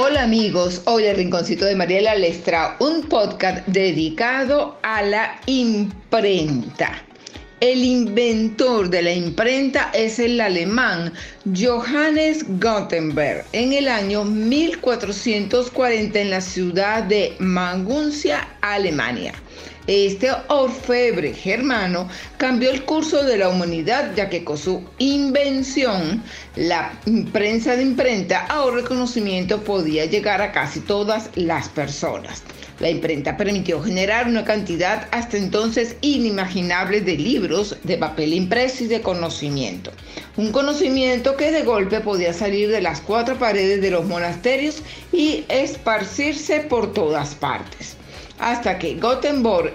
Hola amigos, hoy el Rinconcito de Mariela les trae un podcast dedicado a la imprenta. El inventor de la imprenta es el alemán Johannes Gutenberg en el año 1440 en la ciudad de Maguncia, Alemania. Este orfebre germano cambió el curso de la humanidad ya que con su invención, la prensa de imprenta, ahora reconocimiento podía llegar a casi todas las personas. La imprenta permitió generar una cantidad hasta entonces inimaginable de libros, de papel impreso y de conocimiento. Un conocimiento que de golpe podía salir de las cuatro paredes de los monasterios y esparcirse por todas partes hasta que Gutenberg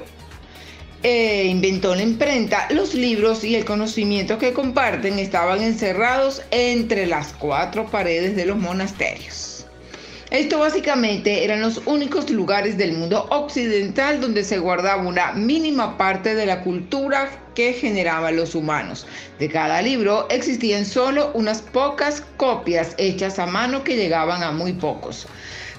eh, inventó la imprenta, los libros y el conocimiento que comparten estaban encerrados entre las cuatro paredes de los monasterios. Esto básicamente eran los únicos lugares del mundo occidental donde se guardaba una mínima parte de la cultura que generaban los humanos. De cada libro existían solo unas pocas copias hechas a mano que llegaban a muy pocos.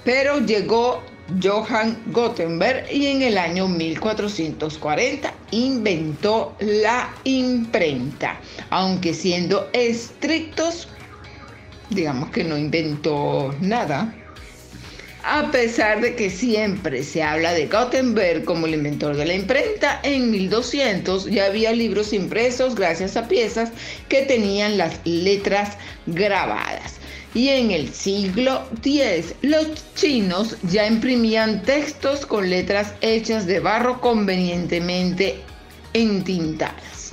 Pero llegó Johann Gutenberg y en el año 1440 inventó la imprenta, aunque siendo estrictos, digamos que no inventó nada. A pesar de que siempre se habla de Gutenberg como el inventor de la imprenta, en 1200 ya había libros impresos gracias a piezas que tenían las letras grabadas y en el siglo X los chinos ya imprimían textos con letras hechas de barro convenientemente entintadas.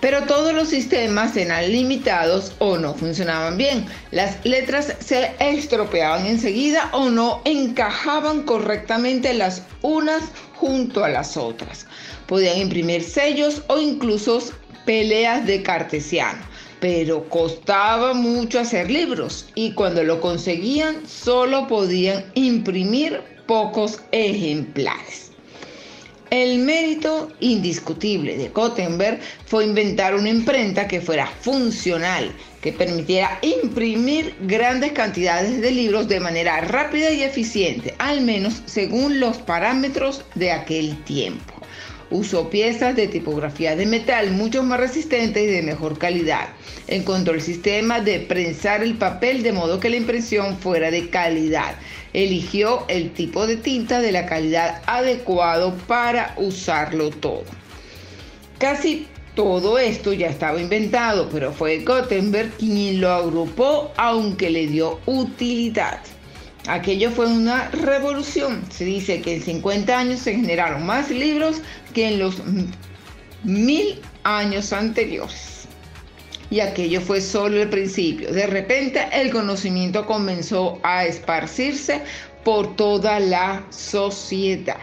Pero todos los sistemas eran limitados o no funcionaban bien. Las letras se estropeaban enseguida o no encajaban correctamente las unas junto a las otras. Podían imprimir sellos o incluso peleas de cartesiano pero costaba mucho hacer libros y cuando lo conseguían solo podían imprimir pocos ejemplares. El mérito indiscutible de Gutenberg fue inventar una imprenta que fuera funcional, que permitiera imprimir grandes cantidades de libros de manera rápida y eficiente, al menos según los parámetros de aquel tiempo usó piezas de tipografía de metal mucho más resistentes y de mejor calidad. Encontró el sistema de prensar el papel de modo que la impresión fuera de calidad. Eligió el tipo de tinta de la calidad adecuado para usarlo todo. Casi todo esto ya estaba inventado, pero fue Gutenberg quien lo agrupó aunque le dio utilidad. Aquello fue una revolución. Se dice que en 50 años se generaron más libros que en los mil años anteriores. Y aquello fue solo el principio. De repente el conocimiento comenzó a esparcirse por toda la sociedad.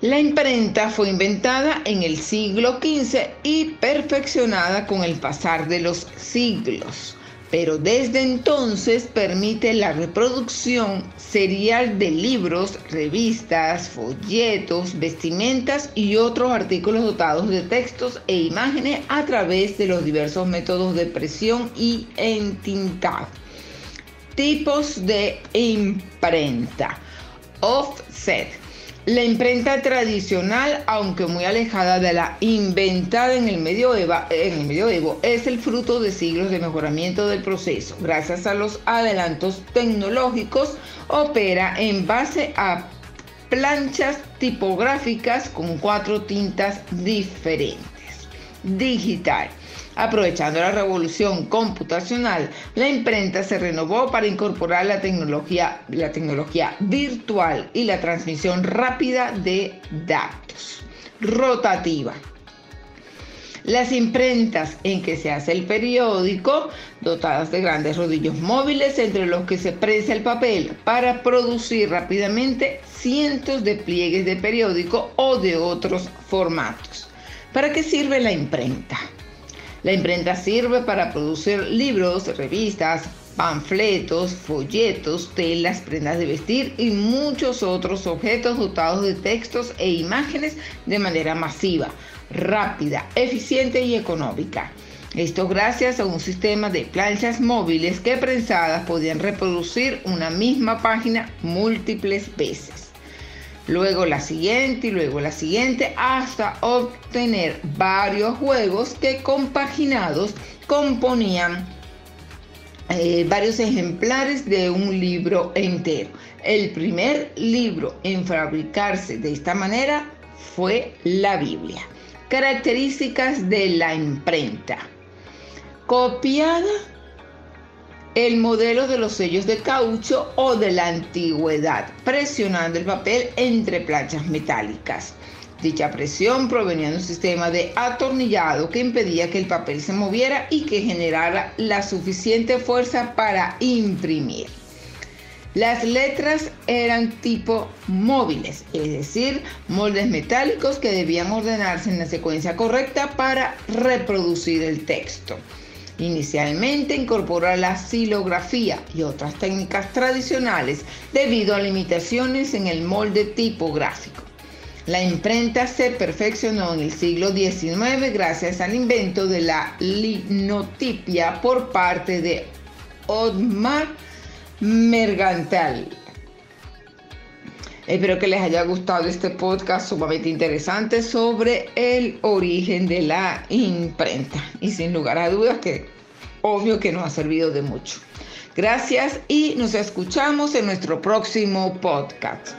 La imprenta fue inventada en el siglo XV y perfeccionada con el pasar de los siglos pero desde entonces permite la reproducción serial de libros, revistas, folletos, vestimentas y otros artículos dotados de textos e imágenes a través de los diversos métodos de presión y entintado. Tipos de imprenta. Offset la imprenta tradicional, aunque muy alejada de la inventada en el, medioevo, es el fruto de siglos de mejoramiento del proceso. Gracias a los adelantos tecnológicos, opera en base a planchas tipográficas con cuatro tintas diferentes. Digital. Aprovechando la revolución computacional, la imprenta se renovó para incorporar la tecnología, virtual y la transmisión rápida de datos. Rotativa. Las imprentas en que se hace el periódico, dotadas de grandes rodillos móviles entre los que se prensa el papel para producir rápidamente cientos de pliegues de periódico o de otros formatos. ¿Para qué sirve la imprenta? La imprenta sirve para producir libros, revistas, panfletos, folletos, telas, prendas de vestir y muchos otros objetos dotados de textos e imágenes de manera masiva, rápida, eficiente y económica. Esto gracias a un sistema de planchas móviles que prensadas podían reproducir una misma página múltiples veces. Luego la siguiente y luego la siguiente hasta obtener varios juegos que compaginados componían eh, varios ejemplares de un libro entero. El primer libro en fabricarse de esta manera fue la Biblia. Características de la imprenta copiada el modelo de los sellos de caucho o de la antigüedad, presionando el papel entre planchas metálicas. Dicha presión provenía de un sistema de atornillado que impedía que el papel se moviera y que generara la suficiente fuerza para imprimir. Las letras eran tipo móviles, es decir, moldes metálicos que debían ordenarse en la secuencia correcta para reproducir el texto. Inicialmente incorporó la silografía y otras técnicas tradicionales debido a limitaciones en el molde tipográfico. La imprenta se perfeccionó en el siglo XIX gracias al invento de la linotipia por parte de Otmar Mergantal. Espero que les haya gustado este podcast sumamente interesante sobre el origen de la imprenta. Y sin lugar a dudas que obvio que nos ha servido de mucho. Gracias y nos escuchamos en nuestro próximo podcast.